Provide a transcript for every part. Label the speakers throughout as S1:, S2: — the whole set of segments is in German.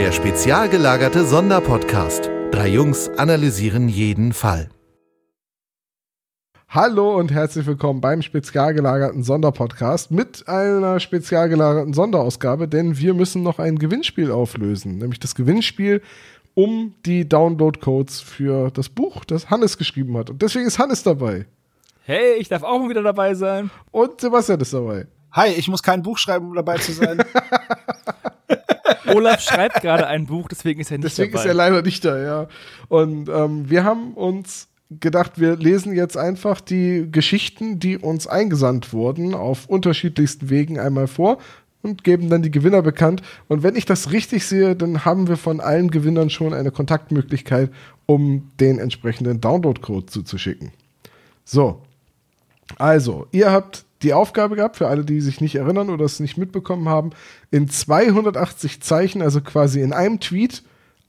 S1: Der spezial gelagerte Sonderpodcast. Drei Jungs analysieren jeden Fall.
S2: Hallo und herzlich willkommen beim spezial gelagerten Sonderpodcast mit einer spezial gelagerten Sonderausgabe, denn wir müssen noch ein Gewinnspiel auflösen, nämlich das Gewinnspiel um die Download-Codes für das Buch, das Hannes geschrieben hat. Und deswegen ist Hannes dabei.
S3: Hey, ich darf auch mal wieder dabei sein.
S2: Und Sebastian ist dabei.
S4: Hi, ich muss kein Buch schreiben, um dabei zu sein.
S3: Olaf schreibt gerade ein Buch, deswegen ist er nicht
S2: deswegen
S3: dabei.
S2: Deswegen ist er leider nicht da, ja. Und ähm, wir haben uns gedacht, wir lesen jetzt einfach die Geschichten, die uns eingesandt wurden, auf unterschiedlichsten Wegen einmal vor und geben dann die Gewinner bekannt. Und wenn ich das richtig sehe, dann haben wir von allen Gewinnern schon eine Kontaktmöglichkeit, um den entsprechenden Download-Code zuzuschicken. So. Also, ihr habt die Aufgabe gehabt, für alle, die sich nicht erinnern oder es nicht mitbekommen haben, in 280 Zeichen, also quasi in einem Tweet,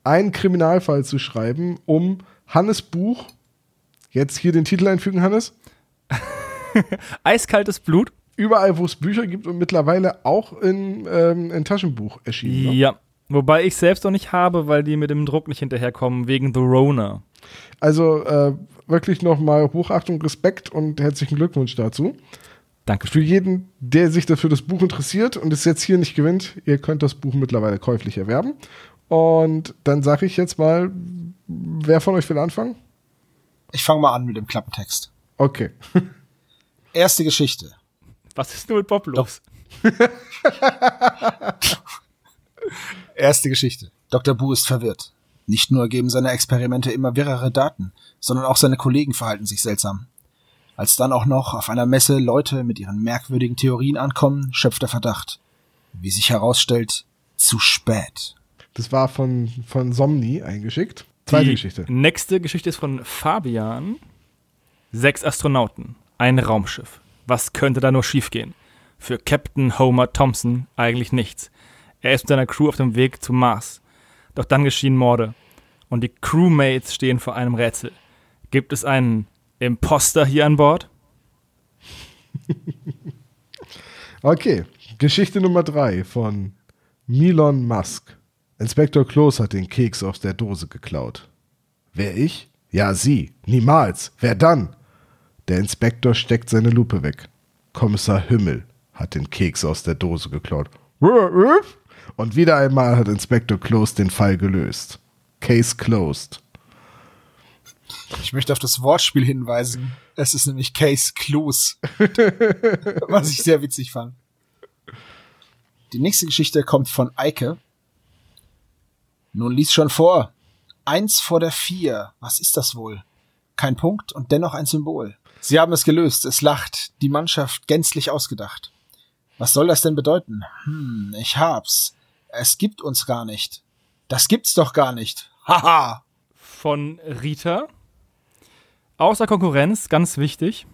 S2: einen Kriminalfall zu schreiben, um Hannes Buch, jetzt hier den Titel einfügen, Hannes.
S3: Eiskaltes Blut.
S2: Überall, wo es Bücher gibt und mittlerweile auch in, ähm, in Taschenbuch erschienen. Ne?
S3: Ja, wobei ich selbst noch nicht habe, weil die mit dem Druck nicht hinterherkommen, wegen The Rona.
S2: Also äh, wirklich nochmal Hochachtung, Respekt und herzlichen Glückwunsch dazu.
S3: Danke.
S2: Für jeden, der sich dafür das Buch interessiert und es jetzt hier nicht gewinnt, ihr könnt das Buch mittlerweile käuflich erwerben. Und dann sage ich jetzt mal, wer von euch will anfangen?
S4: Ich fange mal an mit dem Klappentext.
S2: Okay.
S4: Erste Geschichte.
S3: Was ist nur mit Bob los?
S4: Erste Geschichte. Dr. Bu ist verwirrt. Nicht nur geben seine Experimente immer wirrere Daten, sondern auch seine Kollegen verhalten sich seltsam. Als dann auch noch auf einer Messe Leute mit ihren merkwürdigen Theorien ankommen, schöpft er Verdacht. Wie sich herausstellt, zu spät.
S2: Das war von, von Somni eingeschickt. Zweite
S3: Die
S2: Geschichte.
S3: Nächste Geschichte ist von Fabian. Sechs Astronauten, ein Raumschiff. Was könnte da nur schiefgehen? Für Captain Homer Thompson eigentlich nichts. Er ist mit seiner Crew auf dem Weg zum Mars. Doch dann geschehen Morde. Und die Crewmates stehen vor einem Rätsel. Gibt es einen Imposter hier an Bord?
S2: Okay, Geschichte Nummer drei von Milon Musk. Inspektor Close hat den Keks aus der Dose geklaut. Wer ich? Ja, Sie. Niemals. Wer dann? Der Inspektor steckt seine Lupe weg. Kommissar Hümmel hat den Keks aus der Dose geklaut. Und wieder einmal hat Inspektor Close den Fall gelöst. Case closed.
S4: Ich möchte auf das Wortspiel hinweisen. Es ist nämlich Case Clues. Was ich sehr witzig fand. Die nächste Geschichte kommt von Eike. Nun lies schon vor. Eins vor der vier. Was ist das wohl? Kein Punkt und dennoch ein Symbol. Sie haben es gelöst. Es lacht. Die Mannschaft gänzlich ausgedacht. Was soll das denn bedeuten? Hm, ich hab's. Es gibt uns gar nicht. Das gibt's doch gar nicht. Haha.
S3: Von Rita. Außer Konkurrenz, ganz wichtig.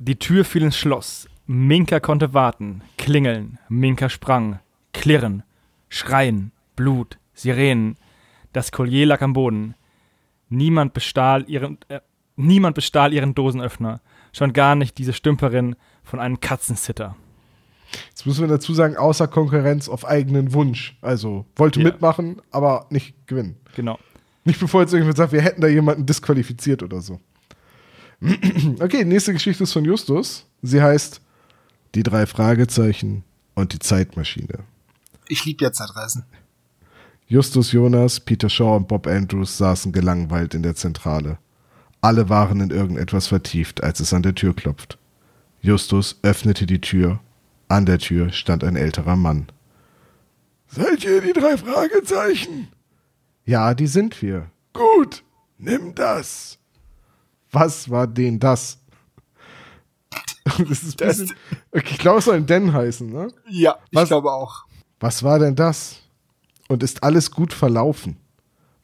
S3: Die Tür fiel ins Schloss. Minka konnte warten, klingeln. Minka sprang, klirren, schreien, Blut, Sirenen. Das Collier lag am Boden. Niemand bestahl ihren, äh, niemand bestahl ihren Dosenöffner. Schon gar nicht diese Stümperin von einem Katzensitter.
S2: Jetzt müssen wir dazu sagen, außer Konkurrenz auf eigenen Wunsch. Also wollte
S3: Ja.
S2: mitmachen, aber nicht gewinnen.
S3: Genau.
S2: Nicht bevor jetzt irgendjemand sagt, wir hätten da jemanden disqualifiziert oder so. Okay, nächste Geschichte ist von Justus. Sie heißt Die drei Fragezeichen und die Zeitmaschine.
S4: Ich lieb ja Zeitreisen.
S2: Justus Jonas, Peter Shaw und Bob Andrews saßen gelangweilt in der Zentrale. Alle waren in irgendetwas vertieft, als es an der Tür klopft. Justus öffnete die Tür. An der Tür stand ein älterer Mann. Seid ihr die drei Fragezeichen? Ja, die sind wir. Gut, nimm das. Was war denn das? Das ist ein bisschen, ich glaube, es soll ein Den heißen, ne?
S4: Ja, ich
S2: Was?
S4: glaube auch.
S2: Was war denn das? Und ist alles gut verlaufen?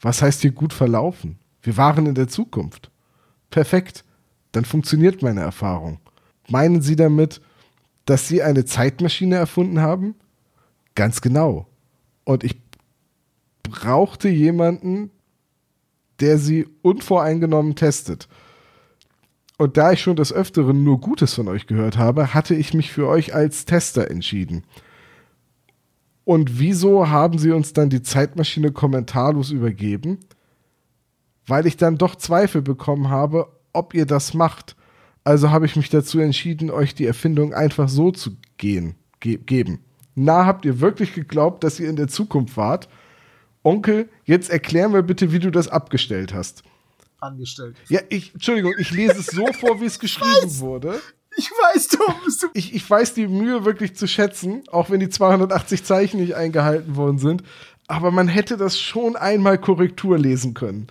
S2: Was heißt hier gut verlaufen? Wir waren in der Zukunft. Perfekt. Dann funktioniert meine Erfahrung. Meinen Sie damit, dass Sie eine Zeitmaschine erfunden haben? Ganz genau. Und ich brauchte jemanden, der sie unvoreingenommen testet. Und da ich schon des Öfteren nur Gutes von euch gehört habe, hatte ich mich für euch als Tester entschieden. Und wieso haben sie uns dann die Zeitmaschine kommentarlos übergeben? Weil ich dann doch Zweifel bekommen habe, ob ihr das macht. Also habe ich mich dazu entschieden, euch die Erfindung einfach so zu gehen, ge geben. Na, habt ihr wirklich geglaubt, dass ihr in der Zukunft wart? Onkel, jetzt erklär mir bitte, wie du das abgestellt hast.
S4: Angestellt.
S2: Ja, ich, Entschuldigung, ich lese es so vor, wie es geschrieben wurde.
S4: Ich weiß, Tom. Du
S2: Ich, ich weiß die Mühe wirklich zu schätzen, auch wenn die 280 Zeichen nicht eingehalten worden sind. Aber man hätte das schon einmal Korrektur lesen können.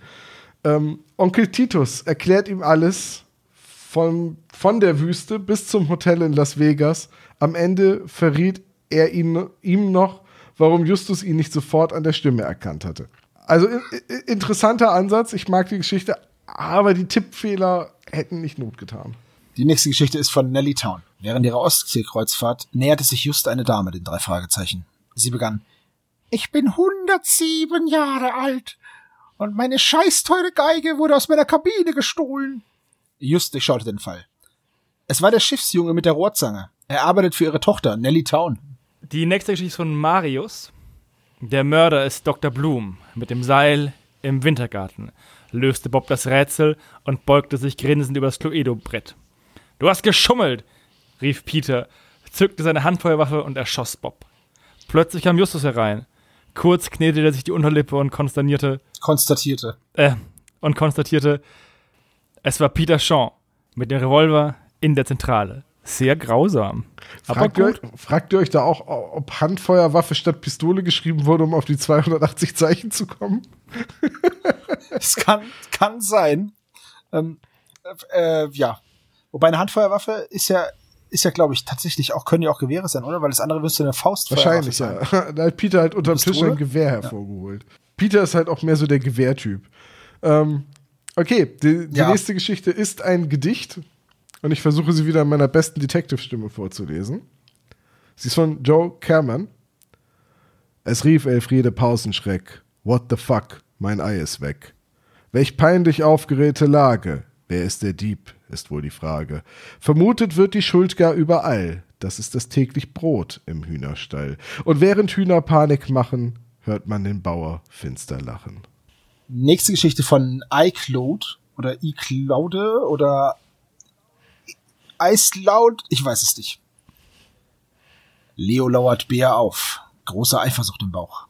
S2: Ähm, Onkel Titus erklärt ihm alles von, von der Wüste bis zum Hotel in Las Vegas. Am Ende verriet er ihn, ihm noch, warum Justus ihn nicht sofort an der Stimme erkannt hatte. Also interessanter Ansatz. Ich mag die Geschichte, aber die Tippfehler hätten nicht Not getan.
S4: Die nächste Geschichte ist von Nelly Town. Während ihrer Ostseekreuzfahrt näherte sich just eine Dame den drei Fragezeichen. Sie begann. Ich bin 107 Jahre alt und meine scheißteure Geige wurde aus meiner Kabine gestohlen. Just durchschaute den Fall. Es war der Schiffsjunge mit der Rohrzange. Er arbeitet für ihre Tochter, Nelly Town.
S3: Die nächste Geschichte ist von Marius. Der Mörder ist Dr. Bloom mit dem Seil im Wintergarten. Löste Bob das Rätsel und beugte sich grinsend über das Cluedo-Brett. Du hast geschummelt, rief Peter, zückte seine Handfeuerwaffe und erschoss Bob. Plötzlich kam Justus herein. Kurz knetete er sich die Unterlippe und konsternierte,
S4: Konstatierte.
S3: äh, und konstatierte, es war Peter Shaw mit dem Revolver in der Zentrale. Sehr grausam. Aber
S2: Fragt ihr, fragt ihr euch da auch, ob Handfeuerwaffe statt Pistole geschrieben wurde, um auf die 280 Zeichen zu kommen?
S4: Es kann, kann sein. Ähm, äh, ja. Wobei eine Handfeuerwaffe ist ja, ist ja, glaube ich, tatsächlich auch, können ja auch Gewehre sein, oder? Weil das andere müsste eine Faustfeuerwaffe
S2: Wahrscheinlich,
S4: sein.
S2: ja. Da hat Peter halt unterm Tisch ein Gewehr hervorgeholt. Peter ist halt auch mehr so der Gewehrtyp. Ähm, okay, die, die
S4: Ja.
S2: nächste Geschichte ist ein Gedicht. Und ich versuche sie wieder in meiner besten Detective-Stimme vorzulesen. Sie ist von Joe Kerman. Es rief Elfriede Pausenschreck. What the fuck, mein Ei ist weg. Welch peinlich aufgerähte Lage. Wer ist der Dieb, ist wohl die Frage. Vermutet wird die Schuld gar überall. Das ist das täglich Brot im Hühnerstall. Und während Hühner Panik machen, hört man den Bauer finster lachen.
S4: Nächste Geschichte von iCloud oder iCloude oder iCloud, ich weiß es nicht. Leo lauert Bea auf. Große Eifersucht im Bauch.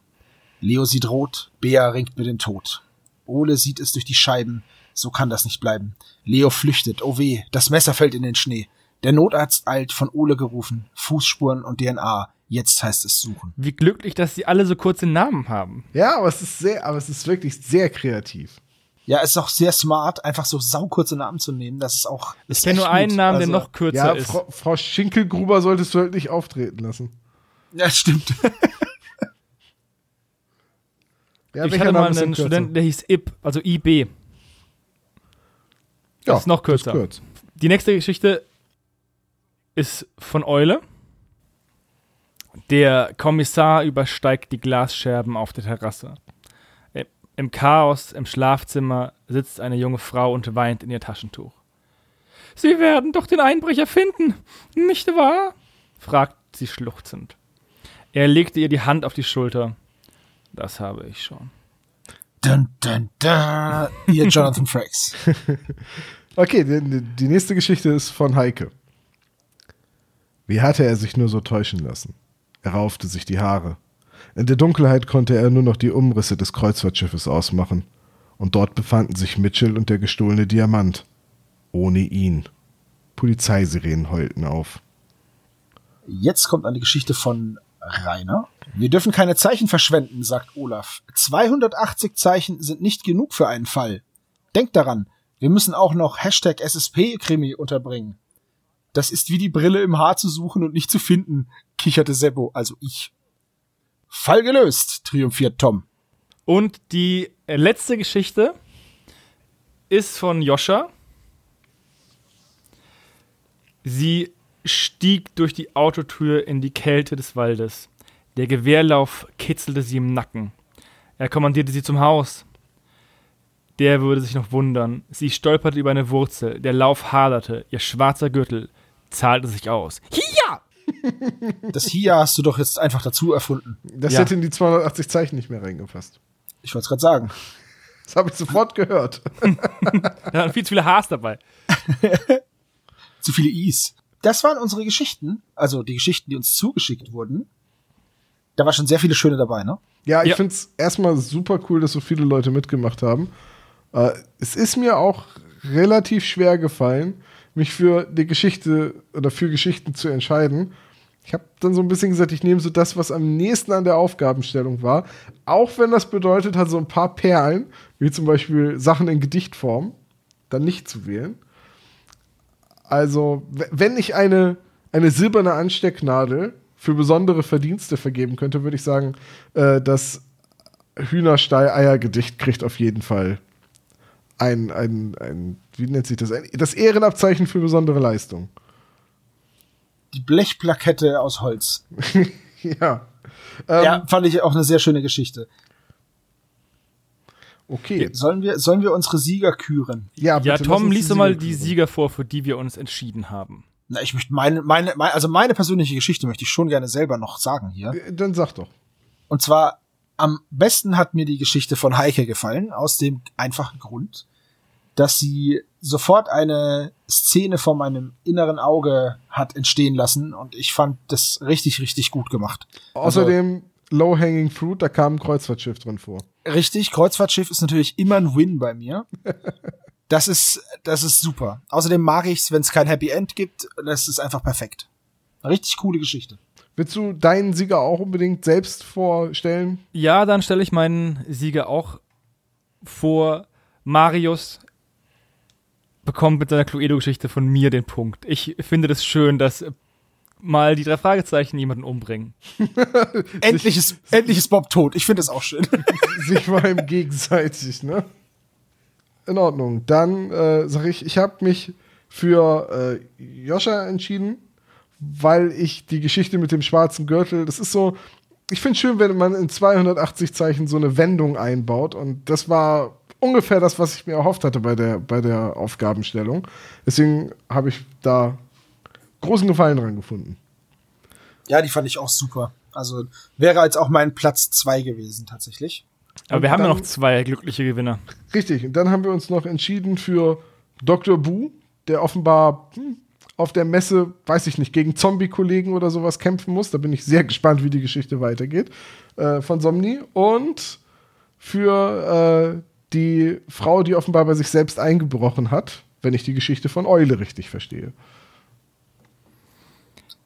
S4: Leo sieht rot, Bea ringt mit dem Tod. Ole sieht es durch die Scheiben. So kann das nicht bleiben. Leo flüchtet. Oh weh, das Messer fällt in den Schnee. Der Notarzt eilt, von Ole gerufen. Fußspuren und DNA. Jetzt heißt es suchen.
S3: Wie glücklich, dass sie alle so kurze Namen haben.
S2: Ja, aber es ist sehr, aber es ist wirklich sehr kreativ.
S4: Ja, es ist auch sehr smart, einfach so saukurze Namen zu nehmen. Das ist auch.
S3: Ich
S4: ist
S3: kenne nur einen
S4: gut.
S3: Namen, der
S4: Also,
S3: noch kürzer
S2: Ja,
S3: ist.
S2: Frau, Frau Schinkelgruber solltest du halt nicht auftreten lassen.
S4: Ja, stimmt.
S2: Ja,
S3: ich hatte mal
S2: ist
S3: einen
S2: kürzer?
S3: Studenten, der hieß IB, also IB.
S2: Ja,
S3: ist noch kürzer.
S2: kurz.
S3: Die nächste Geschichte ist von Eule. Der Kommissar übersteigt die Glasscherben auf der Terrasse. Im- Chaos im Schlafzimmer sitzt eine junge Frau und weint in ihr Taschentuch. Sie werden doch den Einbrecher finden, nicht wahr? fragt sie schluchzend. Er legte ihr die Hand auf die Schulter. Das habe ich schon.
S4: dun, dun, dun. Ihr Jonathan Frakes.
S2: Okay, die, die nächste Geschichte ist von Heike. Wie hatte er sich nur so täuschen lassen? Er raufte sich die Haare. In der Dunkelheit konnte er nur noch die Umrisse des Kreuzfahrtschiffes ausmachen. Und dort befanden sich Mitchell und der gestohlene Diamant. Ohne ihn. Polizeisirenen heulten auf.
S4: Jetzt kommt eine Geschichte von Rainer. Wir dürfen keine Zeichen verschwenden, sagt Olaf. 280 Zeichen sind nicht genug für einen Fall. Denkt daran, wir müssen auch noch Hashtag SSP-Krimi unterbringen. Das ist wie die Brille im Haar zu suchen und nicht zu finden, kicherte Seppo, also ich. Fall gelöst, triumphiert Tom.
S3: Und die letzte Geschichte ist von Joscha. Sie stieg durch die Autotür in die Kälte des Waldes. Der Gewehrlauf kitzelte sie im Nacken. Er kommandierte sie zum Haus. Der würde sich noch wundern. Sie stolperte über eine Wurzel. Der Lauf haderte. Ihr schwarzer Gürtel zahlte sich aus. Hier!
S4: Das hier hast du doch jetzt einfach dazu erfunden.
S2: Das
S3: Ja.
S2: hätte in die 280 Zeichen nicht mehr reingefasst.
S4: Ich wollte es gerade sagen.
S2: Das habe ich sofort gehört.
S3: Da waren viel zu viele Haars dabei.
S4: Zu viele Is. Das waren unsere Geschichten. Also die Geschichten, die uns zugeschickt wurden. Da war schon sehr viele schöne dabei, ne?
S2: Ja, ich
S3: Ja.
S2: finde es erstmal super cool, dass so viele Leute mitgemacht haben. Äh, es ist mir auch relativ schwer gefallen, mich für die Geschichte oder für Geschichten zu entscheiden. Ich habe dann so ein bisschen gesagt, ich nehme so das, was am nächsten an der Aufgabenstellung war. Auch wenn das bedeutet hat, so ein paar Perlen, wie zum Beispiel Sachen in Gedichtform, dann nicht zu wählen. Also, wenn ich eine, eine silberne Anstecknadel für besondere Verdienste vergeben könnte, würde ich sagen, äh, das Hühnerstall-Eier-Gedicht kriegt auf jeden Fall ein, ein, ein, wie nennt sich das? Ein, das Ehrenabzeichen für besondere Leistung.
S4: Die Blechplakette aus Holz.
S2: ja. Ähm,
S4: ja, fand ich auch eine sehr schöne Geschichte.
S2: Okay.
S4: Sollen wir, sollen wir unsere Sieger küren?
S2: Ja,
S3: Ja,
S2: bitte, lass
S3: Tom,
S2: uns
S3: lies
S2: die
S3: doch mal die. Sieger vor, für die wir uns entschieden haben.
S4: Na, ich möchte meine, meine, meine, also meine persönliche Geschichte möchte ich schon gerne selber noch sagen hier.
S2: Äh, Dann sag doch.
S4: Und zwar am besten hat mir die Geschichte von Heike gefallen, aus dem einfachen Grund, dass sie sofort eine Szene vor meinem inneren Auge hat entstehen lassen und ich fand das richtig, richtig gut gemacht.
S2: Außerdem Low-Hanging Fruit, da kam ein Kreuzfahrtschiff drin vor.
S4: Richtig, Kreuzfahrtschiff ist natürlich immer ein Win bei mir. Das ist, das ist super. Außerdem mag ich's, wenn es kein Happy End gibt. Das ist einfach perfekt. Eine richtig coole Geschichte.
S2: Willst du deinen Sieger auch unbedingt selbst vorstellen?
S3: Ja, dann stelle ich meinen Sieger auch vor. Marius bekommt mit seiner Cluedo-Geschichte von mir den Punkt. Ich finde das schön, dass mal die drei Fragezeichen jemanden umbringen.
S4: Endlich ist, endlich ist Bob tot. Ich finde das auch schön.
S2: Sich mal im gegenseitig, ne? In Ordnung. Dann äh, sage ich, ich habe mich für äh, Joscha entschieden, weil ich die Geschichte mit dem schwarzen Gürtel, das ist so, ich finde schön, wenn man in 280 Zeichen so eine Wendung einbaut und das war ungefähr das, was ich mir erhofft hatte bei der, bei der Aufgabenstellung. Deswegen habe ich da großen Gefallen dran gefunden.
S4: Ja, die fand ich auch super. Also wäre jetzt auch mein Platz zwei gewesen, tatsächlich.
S3: Aber
S2: Und
S3: wir haben ja
S2: dann-
S3: noch zwei glückliche Gewinner.
S2: Richtig, und dann haben wir uns noch entschieden für Dr. Bu, der offenbar hm, auf der Messe, weiß ich nicht, gegen Zombie-Kollegen oder sowas kämpfen muss. Da bin ich sehr gespannt, wie die Geschichte weitergeht. Äh, von Somni. Und für äh, die Frau, die offenbar bei sich selbst eingebrochen hat, wenn ich die Geschichte von Eule richtig verstehe.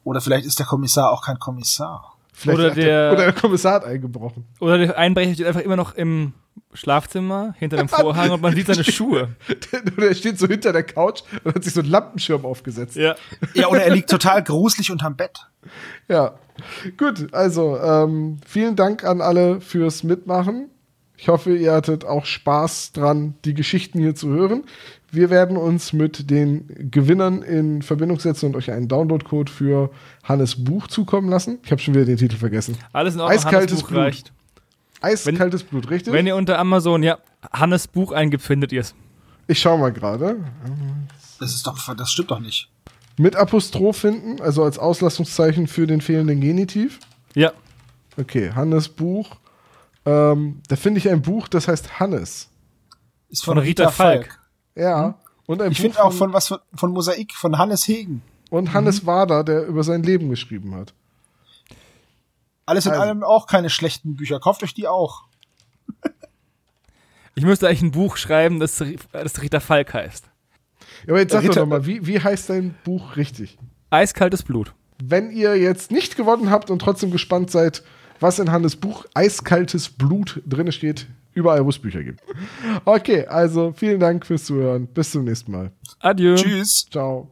S4: Oder vielleicht ist der Kommissar auch kein Kommissar.
S2: Vielleicht
S3: Oder
S2: hat
S3: der-
S2: oder der Kommissar hat eingebrochen.
S3: Oder der Einbrecher steht einfach immer noch im Schlafzimmer hinter dem Vorhang und man sieht seine Schuhe.
S2: oder er steht so hinter der Couch und hat sich so einen Lampenschirm aufgesetzt.
S3: Ja.
S4: Ja, oder er liegt total gruselig unterm Bett.
S2: Ja, gut. Also, ähm, vielen Dank an alle fürs Mitmachen. Ich hoffe, ihr hattet auch Spaß dran, die Geschichten hier zu hören. Wir werden uns mit den Gewinnern in Verbindung setzen und euch einen Downloadcode für Hannes Buch zukommen lassen. Ich habe schon wieder den Titel vergessen.
S3: Alles in Ordnung.
S2: Eiskaltes
S3: Hannes Buch
S2: Blut.
S3: reicht.
S2: Eiskaltes Blut, richtig?
S3: Wenn ihr unter Amazon, ja, Hannes Buch eingibt, findet ihr es.
S2: ich schau mal gerade.
S4: Das ist doch, das stimmt doch nicht.
S2: Mit Apostroph finden, also als Auslastungszeichen für den fehlenden Genitiv.
S3: Ja.
S2: Okay, Hannes Buch. Ähm, da finde ich ein Buch, das heißt Hannes.
S4: Ist
S3: Von Rita Falk.
S2: Ja. Und ein
S4: Ich finde auch von was von, von Mosaik, von Hannes Hegen.
S2: Und Hannes Wader, der über sein Leben geschrieben hat.
S4: Alles in
S2: Also.
S4: allem auch keine schlechten Bücher. Kauft euch die auch.
S3: Ich müsste eigentlich ein Buch schreiben, das, das Rita Falk heißt.
S2: Ja, aber jetzt sag
S4: Ritter-
S2: doch mal, wie, wie heißt dein Buch richtig?
S3: Eiskaltes Blut.
S2: Wenn ihr jetzt nicht gewonnen habt und trotzdem gespannt seid, was in Hannes Buch Eiskaltes Blut drin steht, überall, wo es Bücher gibt. Okay, also vielen Dank fürs Zuhören. Bis zum nächsten Mal.
S3: Adieu.
S4: Tschüss.
S2: Ciao.